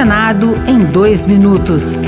Senado em dois minutos.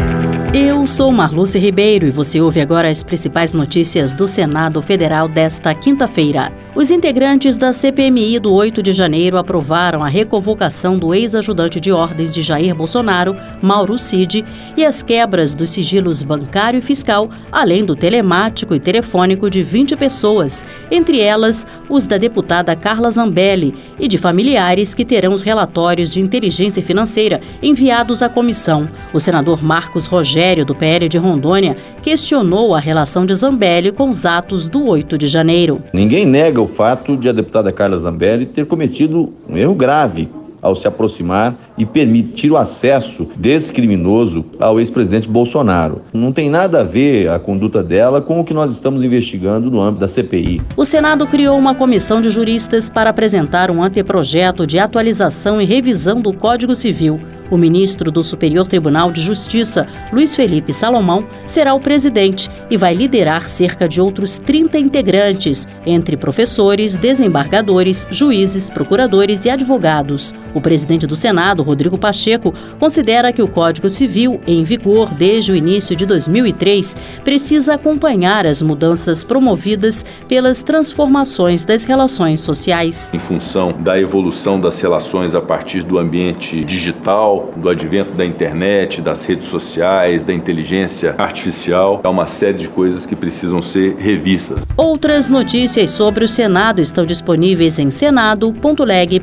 Eu sou Marluce Ribeiro e você ouve agora as principais notícias do Senado Federal desta quinta-feira. Os integrantes da CPMI do 8 de janeiro aprovaram a reconvocação do ex-ajudante de ordens de Jair Bolsonaro, Mauro Cid, e as quebras dos sigilos bancário e fiscal, além do telemático e telefônico de 20 pessoas, entre elas os da deputada Carla Zambelli e de familiares que terão os relatórios de inteligência financeira enviados à comissão. O senador Marcos Rogério, do PL de Rondônia, questionou a relação de Zambelli com os atos do 8 de janeiro. Ninguém nega o fato de a deputada Carla Zambelli ter cometido um erro grave ao se aproximar e permitir o acesso desse criminoso ao ex-presidente Bolsonaro. Não tem nada a ver a conduta dela com o que nós estamos investigando no âmbito da CPI. O Senado criou uma comissão de juristas para apresentar um anteprojeto de atualização e revisão do Código Civil. O ministro do Superior Tribunal de Justiça, Luiz Felipe Salomão, será o presidente e vai liderar cerca de outros 30 integrantes, entre professores, desembargadores, juízes, procuradores e advogados. O presidente do Senado, Rodrigo Pacheco, considera que o Código Civil, em vigor desde o início de 2003, precisa acompanhar as mudanças promovidas pelas transformações das relações sociais. Em função da evolução das relações a partir do ambiente digital, do advento da internet, das redes sociais, da inteligência artificial. Há uma série de coisas que precisam ser revistas. Outras notícias sobre o Senado estão disponíveis em senado.leg.br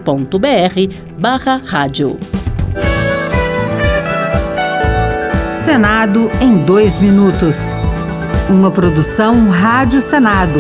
barra rádio. Senado em dois minutos. Uma produção Rádio Senado.